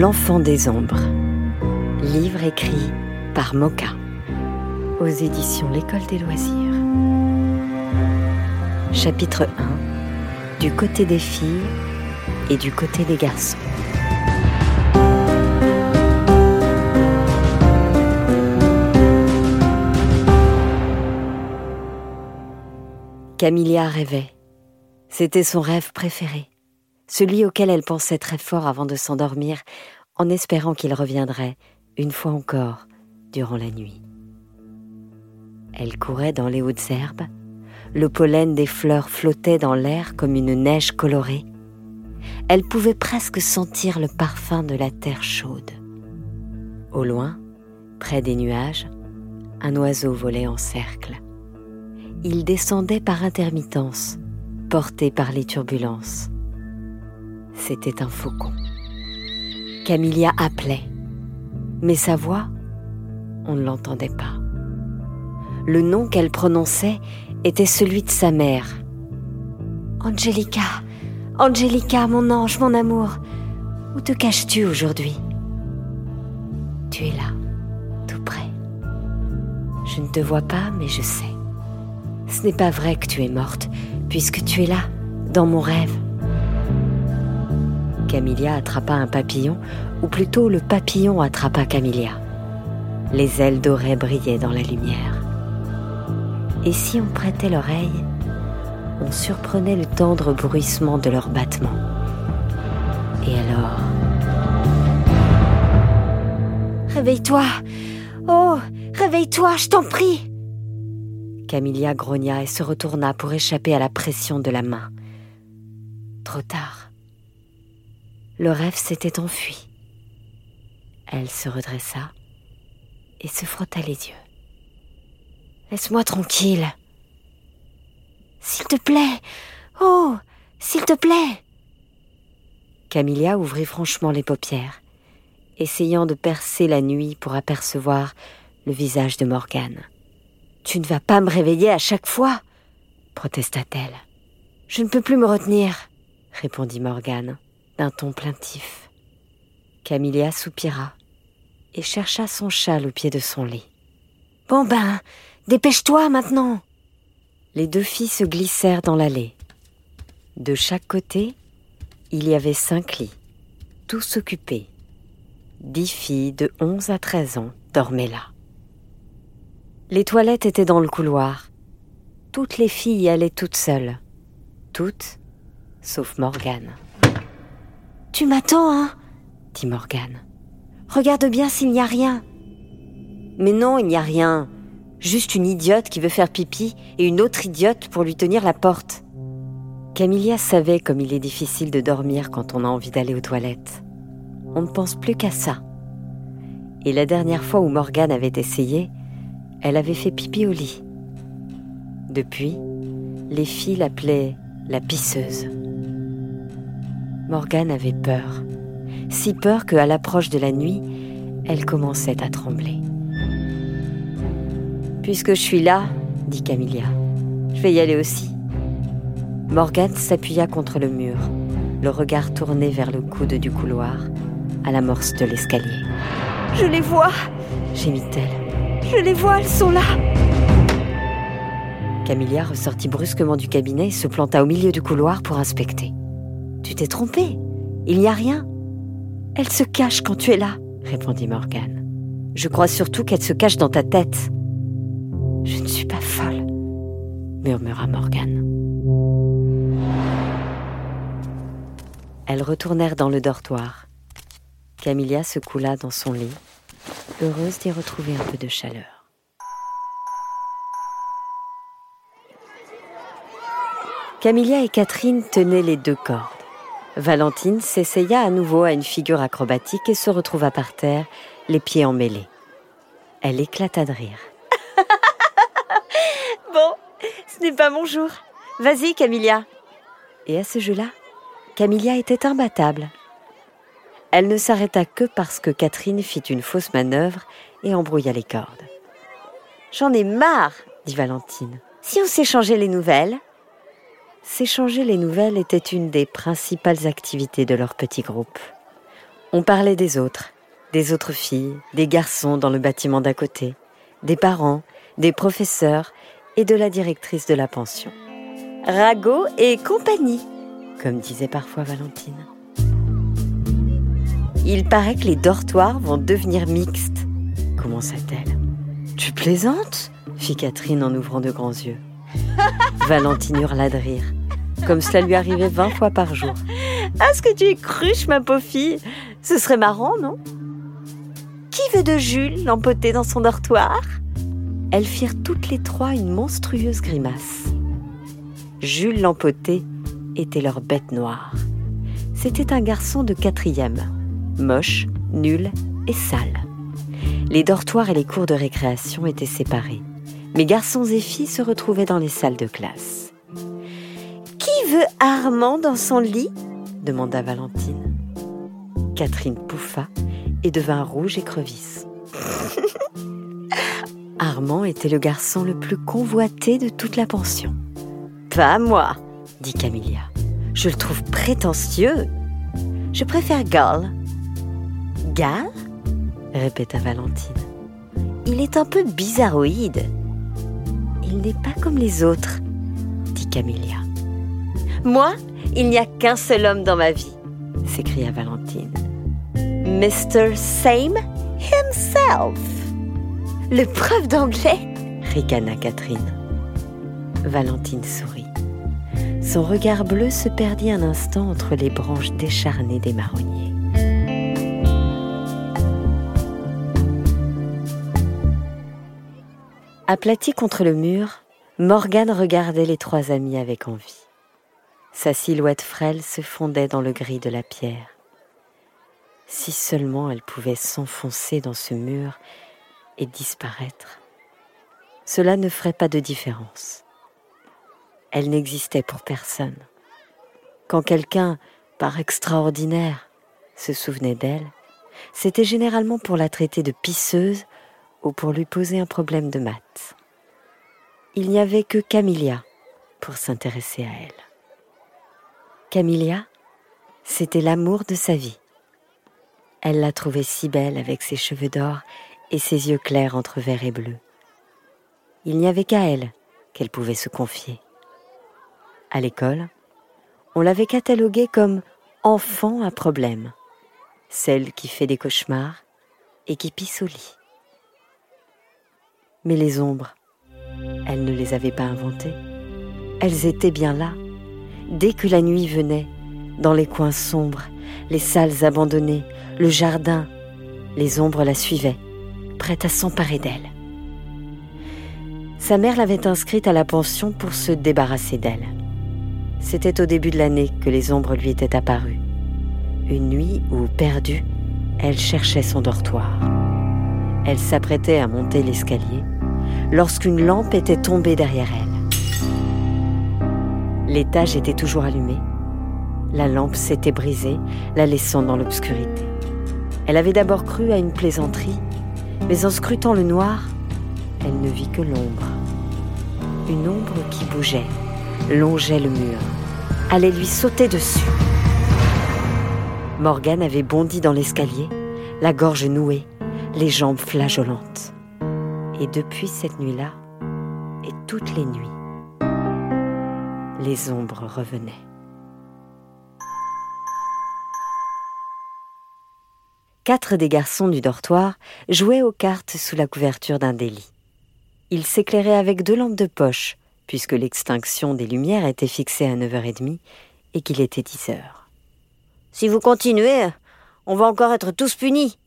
L'enfant des ombres. Livre écrit par Moka. Aux éditions L'École des loisirs. Chapitre 1. Du côté des filles et du côté des garçons. Camilla rêvait. C'était son rêve préféré celui auquel elle pensait très fort avant de s'endormir, en espérant qu'il reviendrait, une fois encore, durant la nuit. Elle courait dans les hautes herbes, le pollen des fleurs flottait dans l'air comme une neige colorée. Elle pouvait presque sentir le parfum de la terre chaude. Au loin, près des nuages, un oiseau volait en cercle. Il descendait par intermittence, porté par les turbulences c'était un faucon. Camilla appelait, mais sa voix, on ne l'entendait pas. Le nom qu'elle prononçait était celui de sa mère. Angelica, Angelica, mon ange, mon amour, où te caches-tu aujourd'hui? Tu es là, tout près. Je ne te vois pas, mais je sais. Ce n'est pas vrai que tu es morte, puisque tu es là, dans mon rêve. Camilla attrapa un papillon, ou plutôt le papillon attrapa Camilla. Les ailes dorées brillaient dans la lumière. Et si on prêtait l'oreille, on surprenait le tendre bruissement de leurs battements. Et alors? Réveille-toi Oh Réveille-toi, je t'en prie Camilla grogna et se retourna pour échapper à la pression de la main. Trop tard le rêve s'était enfui. Elle se redressa et se frotta les yeux. Laisse-moi tranquille. S'il te plaît. Oh, s'il te plaît. Camilla ouvrit franchement les paupières, essayant de percer la nuit pour apercevoir le visage de Morgane. Tu ne vas pas me réveiller à chaque fois, protesta-t-elle. Je ne peux plus me retenir, répondit Morgane d'un ton plaintif. Camilla soupira et chercha son châle au pied de son lit. Bon ben, dépêche-toi maintenant. Les deux filles se glissèrent dans l'allée. De chaque côté, il y avait cinq lits, tous occupés. Dix filles de onze à treize ans dormaient là. Les toilettes étaient dans le couloir. Toutes les filles y allaient toutes seules. Toutes, sauf Morgane. Tu m'attends, hein dit Morgane. Regarde bien s'il n'y a rien. Mais non, il n'y a rien. Juste une idiote qui veut faire pipi et une autre idiote pour lui tenir la porte. Camilla savait comme il est difficile de dormir quand on a envie d'aller aux toilettes. On ne pense plus qu'à ça. Et la dernière fois où Morgane avait essayé, elle avait fait pipi au lit. Depuis, les filles l'appelaient la pisseuse. Morgane avait peur. Si peur qu'à l'approche de la nuit, elle commençait à trembler. Puisque je suis là, dit Camilla, je vais y aller aussi. Morgane s'appuya contre le mur, le regard tourné vers le coude du couloir, à l'amorce de l'escalier. Je les vois gémit-elle. Je les vois, elles sont là Camilla ressortit brusquement du cabinet et se planta au milieu du couloir pour inspecter. Tu t'es trompée. Il n'y a rien. Elle se cache quand tu es là, répondit Morgane. Je crois surtout qu'elle se cache dans ta tête. Je ne suis pas folle, murmura Morgane. Elles retournèrent dans le dortoir. Camilla se coula dans son lit, heureuse d'y retrouver un peu de chaleur. Camilla et Catherine tenaient les deux cordes. Valentine s'essaya à nouveau à une figure acrobatique et se retrouva par terre, les pieds emmêlés. Elle éclata de rire. bon, ce n'est pas mon jour. Vas-y, Camilla. Et à ce jeu-là, Camilla était imbattable. Elle ne s'arrêta que parce que Catherine fit une fausse manœuvre et embrouilla les cordes. J'en ai marre, dit Valentine. Si on s'échangeait les nouvelles S'échanger les nouvelles était une des principales activités de leur petit groupe. On parlait des autres, des autres filles, des garçons dans le bâtiment d'à côté, des parents, des professeurs et de la directrice de la pension. Rago et compagnie, comme disait parfois Valentine. Il paraît que les dortoirs vont devenir mixtes, commença-t-elle. Tu plaisantes? fit Catherine en ouvrant de grands yeux. Valentine hurla de rire, comme cela lui arrivait vingt fois par jour. Ah, ce que tu es cruche, ma pauvre fille Ce serait marrant, non? Qui veut de Jules l'empoter dans son dortoir? Elles firent toutes les trois une monstrueuse grimace. Jules l'empoté était leur bête noire. C'était un garçon de quatrième, moche, nul et sale. Les dortoirs et les cours de récréation étaient séparés. Mais garçons et filles se retrouvaient dans les salles de classe. Armand dans son lit demanda Valentine. Catherine pouffa et devint rouge et crevisse. Armand était le garçon le plus convoité de toute la pension. Pas moi, dit Camilla. Je le trouve prétentieux. Je préfère Gal. Gal répéta Valentine. Il est un peu bizarroïde. Il n'est pas comme les autres, dit Camilla. Moi, il n'y a qu'un seul homme dans ma vie, s'écria Valentine. Mr. Same himself. Le prof d'anglais ricana Catherine. Valentine sourit. Son regard bleu se perdit un instant entre les branches décharnées des marronniers. Aplatie contre le mur, Morgane regardait les trois amis avec envie. Sa silhouette frêle se fondait dans le gris de la pierre. Si seulement elle pouvait s'enfoncer dans ce mur et disparaître, cela ne ferait pas de différence. Elle n'existait pour personne. Quand quelqu'un, par extraordinaire, se souvenait d'elle, c'était généralement pour la traiter de pisseuse ou pour lui poser un problème de maths. Il n'y avait que Camilla pour s'intéresser à elle. Camilla, c'était l'amour de sa vie. Elle l'a trouvée si belle avec ses cheveux d'or et ses yeux clairs entre vert et bleu. Il n'y avait qu'à elle qu'elle pouvait se confier. À l'école, on l'avait cataloguée comme enfant à problème, celle qui fait des cauchemars et qui pisse au lit. Mais les ombres, elle ne les avait pas inventées. Elles étaient bien là, Dès que la nuit venait, dans les coins sombres, les salles abandonnées, le jardin, les ombres la suivaient, prêtes à s'emparer d'elle. Sa mère l'avait inscrite à la pension pour se débarrasser d'elle. C'était au début de l'année que les ombres lui étaient apparues. Une nuit où, perdue, elle cherchait son dortoir. Elle s'apprêtait à monter l'escalier lorsqu'une lampe était tombée derrière elle. L'étage était toujours allumé. La lampe s'était brisée, la laissant dans l'obscurité. Elle avait d'abord cru à une plaisanterie, mais en scrutant le noir, elle ne vit que l'ombre. Une ombre qui bougeait, longeait le mur, allait lui sauter dessus. Morgane avait bondi dans l'escalier, la gorge nouée, les jambes flageolantes. Et depuis cette nuit-là, et toutes les nuits, les ombres revenaient. Quatre des garçons du dortoir jouaient aux cartes sous la couverture d'un délit. Ils s'éclairaient avec deux lampes de poche, puisque l'extinction des lumières était fixée à 9h30 et qu'il était 10 heures. Si vous continuez, on va encore être tous punis,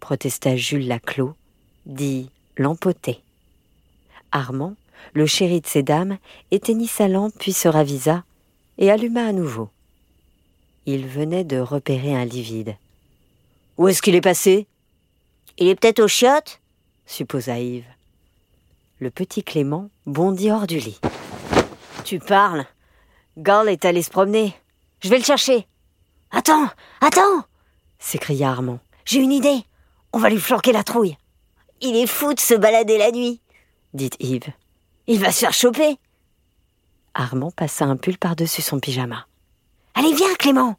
protesta Jules Laclos, dit l'empoté. Armand, le chéri de ces dames éteignit sa lampe puis se ravisa et alluma à nouveau. Il venait de repérer un lit vide. Où est-ce qu'il est passé? Il est peut-être aux chiottes? supposa Yves. Le petit Clément bondit hors du lit. Tu parles Gall est allé se promener. Je vais le chercher. Attends, attends s'écria Armand. J'ai une idée. On va lui flanquer la trouille. Il est fou de se balader la nuit, dit Yves. Il va se faire choper. Armand passa un pull par-dessus son pyjama. Allez, viens, Clément.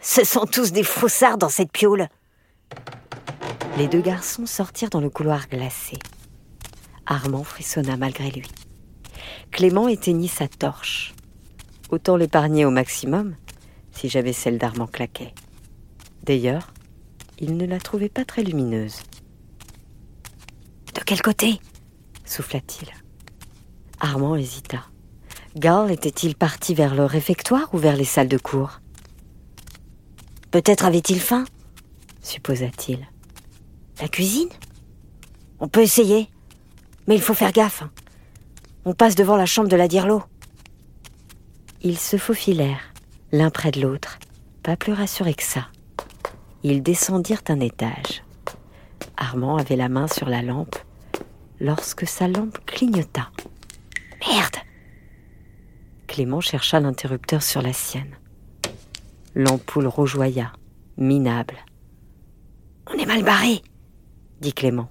Ce sont tous des froussards dans cette piole. Les deux garçons sortirent dans le couloir glacé. Armand frissonna malgré lui. Clément éteignit sa torche. Autant l'épargner au maximum, si j'avais celle d'Armand claquet. D'ailleurs, il ne la trouvait pas très lumineuse. De quel côté? souffla-t-il. Armand hésita. Garl était-il parti vers le réfectoire ou vers les salles de cours? Peut-être avait-il faim supposa-t-il. La cuisine? On peut essayer, mais il faut faire gaffe. On passe devant la chambre de la Dirlo. Ils se faufilèrent, l'un près de l'autre, pas plus rassurés que ça. Ils descendirent un étage. Armand avait la main sur la lampe lorsque sa lampe clignota. Merde Clément chercha l'interrupteur sur la sienne. L'ampoule rougeoya, minable. On est mal barré, dit Clément.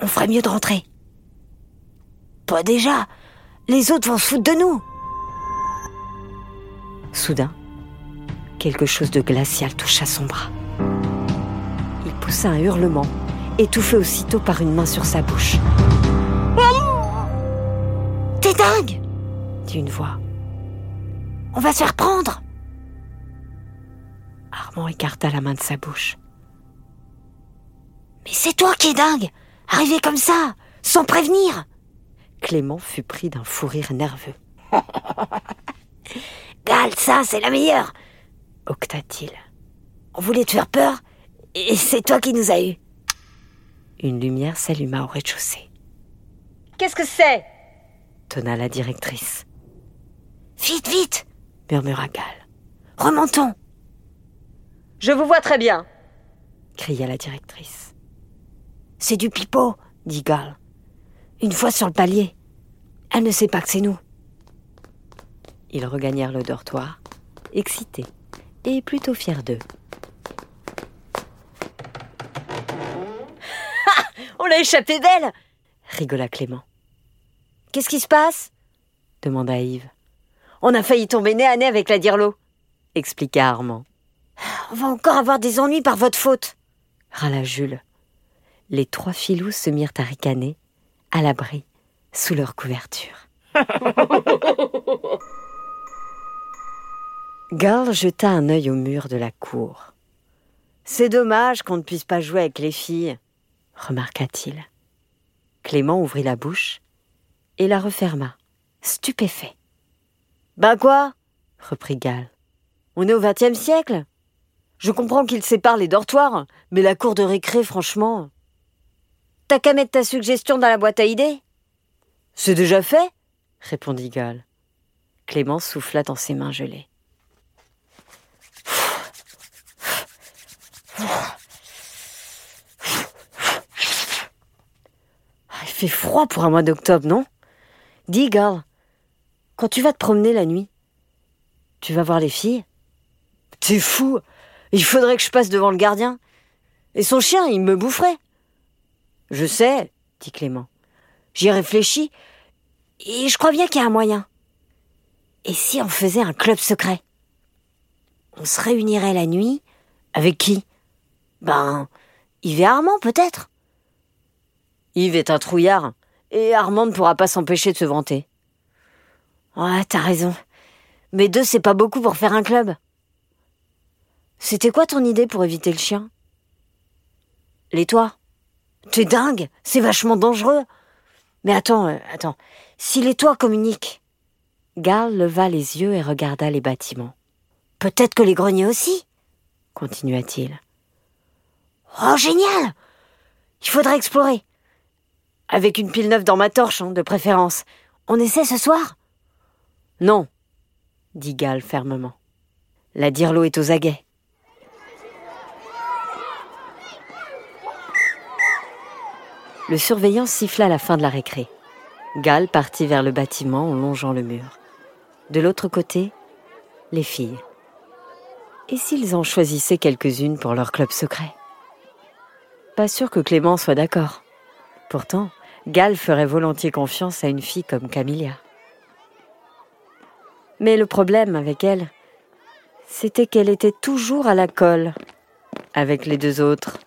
On ferait mieux de rentrer. Pas déjà. Les autres vont se foutre de nous. Soudain, quelque chose de glacial toucha son bras. Il poussa un hurlement, étouffé aussitôt par une main sur sa bouche. T'es dingue dit une voix. On va se faire prendre Armand écarta la main de sa bouche. Mais c'est toi qui es dingue Arrivé comme ça, sans prévenir Clément fut pris d'un fou rire nerveux. Gal, ça, c'est la meilleure octa-t-il. On voulait te faire peur, et c'est toi qui nous as eus. Une lumière s'alluma au rez-de-chaussée. Qu'est-ce que c'est? Tonna la directrice. Vite, vite murmura Gal. Remontons Je vous vois très bien cria la directrice. C'est du pipeau, dit Gal. Une fois sur le palier, elle ne sait pas que c'est nous. Ils regagnèrent le dortoir, excités et plutôt fiers d'eux. On l'a échappé belle rigola Clément. Qu'est-ce qui se passe demanda Yves. On a failli tomber nez à nez avec la Dirlo, expliqua Armand. On va encore avoir des ennuis par votre faute, râla Jules. Les trois filous se mirent à ricaner, à l'abri, sous leur couverture. Garl jeta un œil au mur de la cour. C'est dommage qu'on ne puisse pas jouer avec les filles, remarqua-t-il. Clément ouvrit la bouche et la referma, stupéfait. Ben quoi? reprit Gal. On est au XXe siècle? Je comprends qu'ils séparent les dortoirs, mais la cour de récré, franchement. T'as qu'à mettre ta suggestion dans la boîte à idées? C'est déjà fait répondit Gal. Clément souffla dans ses mains gelées. Il fait froid pour un mois d'octobre, non? Dis, Gal, quand tu vas te promener la nuit, tu vas voir les filles? T'es fou Il faudrait que je passe devant le gardien. Et son chien, il me boufferait. Je sais, dit Clément. J'y réfléchis, et je crois bien qu'il y a un moyen. Et si on faisait un club secret? On se réunirait la nuit Avec qui? Ben, Yves et Armand, peut-être Yves est un trouillard, et Armand ne pourra pas s'empêcher de se vanter. Ouais, t'as raison. Mais deux, c'est pas beaucoup pour faire un club. C'était quoi ton idée pour éviter le chien? Les toits T'es dingue, c'est vachement dangereux. Mais attends, euh, attends. Si les toits communiquent. Garl leva les yeux et regarda les bâtiments. Peut-être que les greniers aussi, continua-t-il. Oh, génial Il faudrait explorer. Avec une pile neuve dans ma torche, hein, de préférence. On essaie ce soir? Non, dit Gal fermement. La dirlo est aux aguets. Le surveillant siffla la fin de la récré. Gal partit vers le bâtiment en longeant le mur. De l'autre côté, les filles. Et s'ils en choisissaient quelques-unes pour leur club secret? Pas sûr que Clément soit d'accord. Pourtant, Gall ferait volontiers confiance à une fille comme Camilla. Mais le problème avec elle, c'était qu'elle était toujours à la colle avec les deux autres.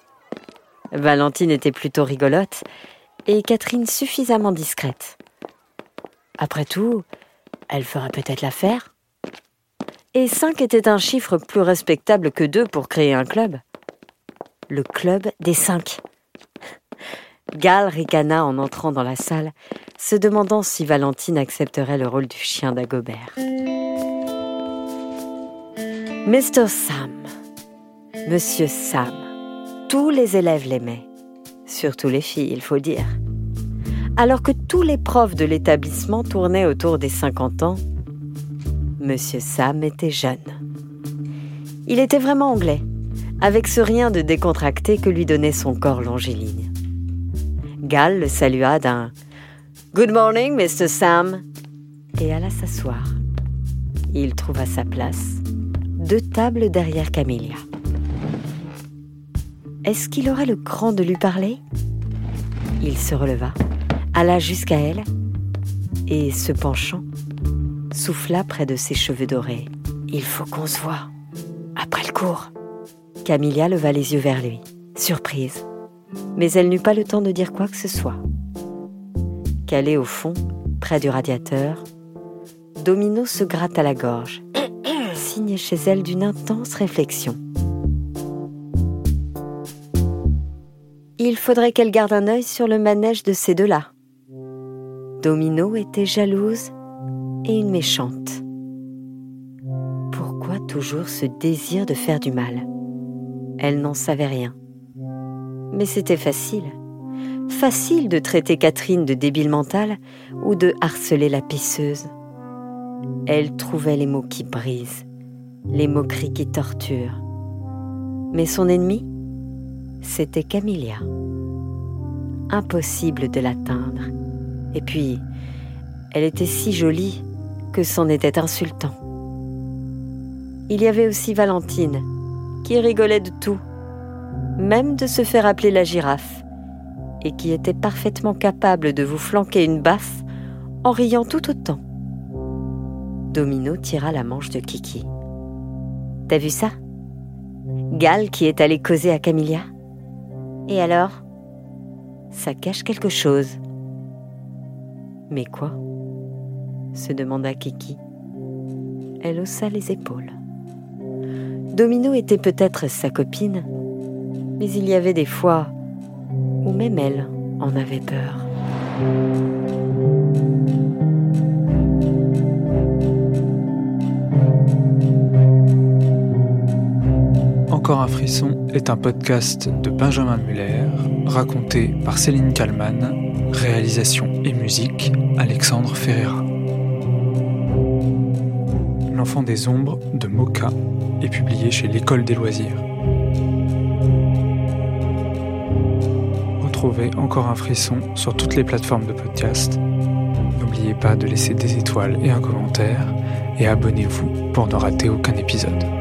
Valentine était plutôt rigolote et Catherine suffisamment discrète. Après tout, elle fera peut-être l'affaire. Et cinq était un chiffre plus respectable que deux pour créer un club. Le club des cinq. Gal ricana en entrant dans la salle, se demandant si Valentine accepterait le rôle du chien d'Agobert. Mr. Sam, Monsieur Sam, tous les élèves l'aimaient, surtout les filles, il faut dire. Alors que tous les profs de l'établissement tournaient autour des 50 ans, Monsieur Sam était jeune. Il était vraiment anglais, avec ce rien de décontracté que lui donnait son corps longiligne. Gal le salua d'un Good morning, Mr. Sam, et alla s'asseoir. Il trouva sa place, deux tables derrière Camélia. Est-ce qu'il aurait le cran de lui parler? Il se releva, alla jusqu'à elle, et se penchant, souffla près de ses cheveux dorés. Il faut qu'on se voie. Après le cours. Camilla leva les yeux vers lui, surprise. Mais elle n'eut pas le temps de dire quoi que ce soit. Calé au fond, près du radiateur, Domino se gratte à la gorge, signe chez elle d'une intense réflexion. Il faudrait qu'elle garde un œil sur le manège de ces deux-là. Domino était jalouse et une méchante. Pourquoi toujours ce désir de faire du mal? Elle n'en savait rien. Mais c'était facile facile de traiter Catherine de débile mentale ou de harceler la pisseuse. Elle trouvait les mots qui brisent, les moqueries qui torturent. Mais son ennemi, c'était Camilla. Impossible de l'atteindre. Et puis, elle était si jolie que c'en était insultant. Il y avait aussi Valentine, qui rigolait de tout, même de se faire appeler la girafe et qui était parfaitement capable de vous flanquer une baffe en riant tout autant. Domino tira la manche de Kiki. T'as vu ça? Gal qui est allé causer à Camilla Et alors? Ça cache quelque chose. Mais quoi? se demanda Kiki. Elle haussa les épaules. Domino était peut-être sa copine, mais il y avait des fois ou même elle en avait peur. Encore un frisson est un podcast de Benjamin Muller, raconté par Céline Kallmann, réalisation et musique Alexandre Ferreira. L'enfant des ombres de Moka est publié chez l'École des loisirs. Retrouvez encore un frisson sur toutes les plateformes de podcast. N'oubliez pas de laisser des étoiles et un commentaire et abonnez-vous pour ne rater aucun épisode.